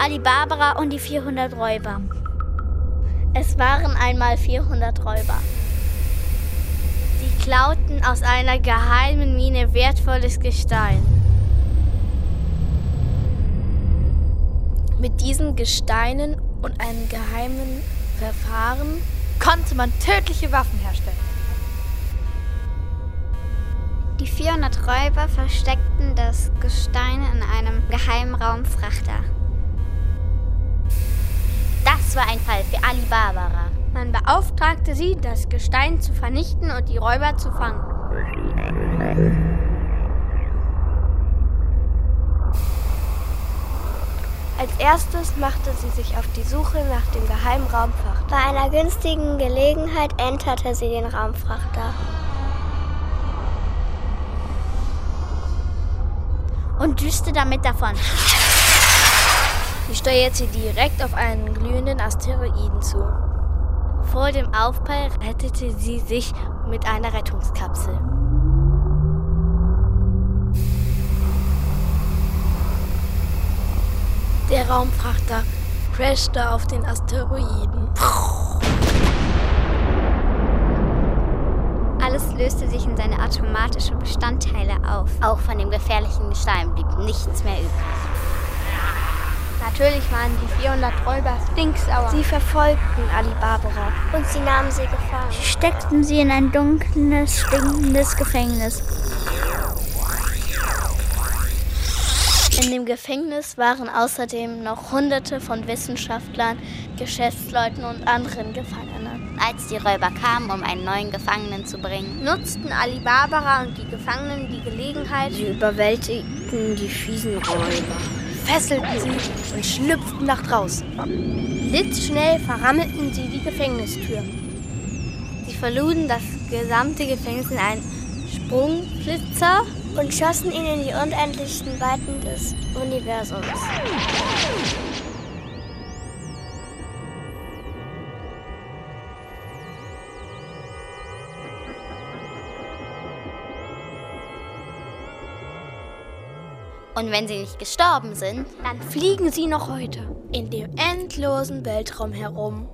Ali Barbara und die 400 Räuber. Es waren einmal 400 Räuber. Sie klauten aus einer geheimen Mine wertvolles Gestein. Mit diesen Gesteinen und einem geheimen Verfahren konnte man tödliche Waffen herstellen. Die 400 Räuber versteckten das Gestein in einem Geheimraumfrachter. Das war ein Fall für Ali Barbara. Man beauftragte sie, das Gestein zu vernichten und die Räuber zu fangen. Als erstes machte sie sich auf die Suche nach dem geheimen Raumfrachter. Bei einer günstigen Gelegenheit enterte sie den Raumfrachter. Und düste damit davon. Sie steuert sie direkt auf einen glühenden Asteroiden zu. Vor dem Aufprall rettete sie sich mit einer Rettungskapsel. Der Raumfrachter crashte auf den Asteroiden. Alles löste sich in seine automatischen Bestandteile auf. Auch von dem gefährlichen Gestein blieb nichts mehr übrig. Natürlich waren die 400 Räuber stinksauer. Sie verfolgten Ali Barbara und sie nahmen sie gefangen. Sie steckten sie in ein dunkles, stinkendes Gefängnis. In dem Gefängnis waren außerdem noch Hunderte von Wissenschaftlern, Geschäftsleuten und anderen Gefangenen. Als die Räuber kamen, um einen neuen Gefangenen zu bringen, nutzten Ali Barbara und die Gefangenen die Gelegenheit. Sie überwältigten die fiesen Räuber, fesselten sie und schlüpften nach draußen. Blitzschnell verrammelten sie die Gefängnistüren. Sie verluden das gesamte Gefängnis in einen Sprungflitzer und schossen ihn in die unendlichen Weiten des Universums. Und wenn sie nicht gestorben sind, dann fliegen sie noch heute in dem endlosen Weltraum herum